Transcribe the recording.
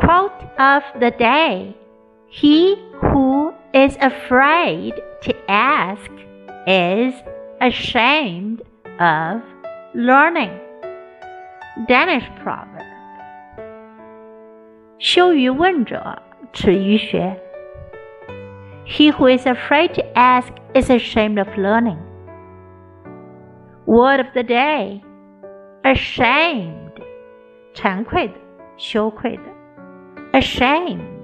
Quote of the day He who is afraid to ask is ashamed of learning. Danish proverb. 羞于问者，耻于学。He who is afraid to ask is ashamed of learning. Word of the day ashamed, 惭愧的，羞愧的。 Ashamed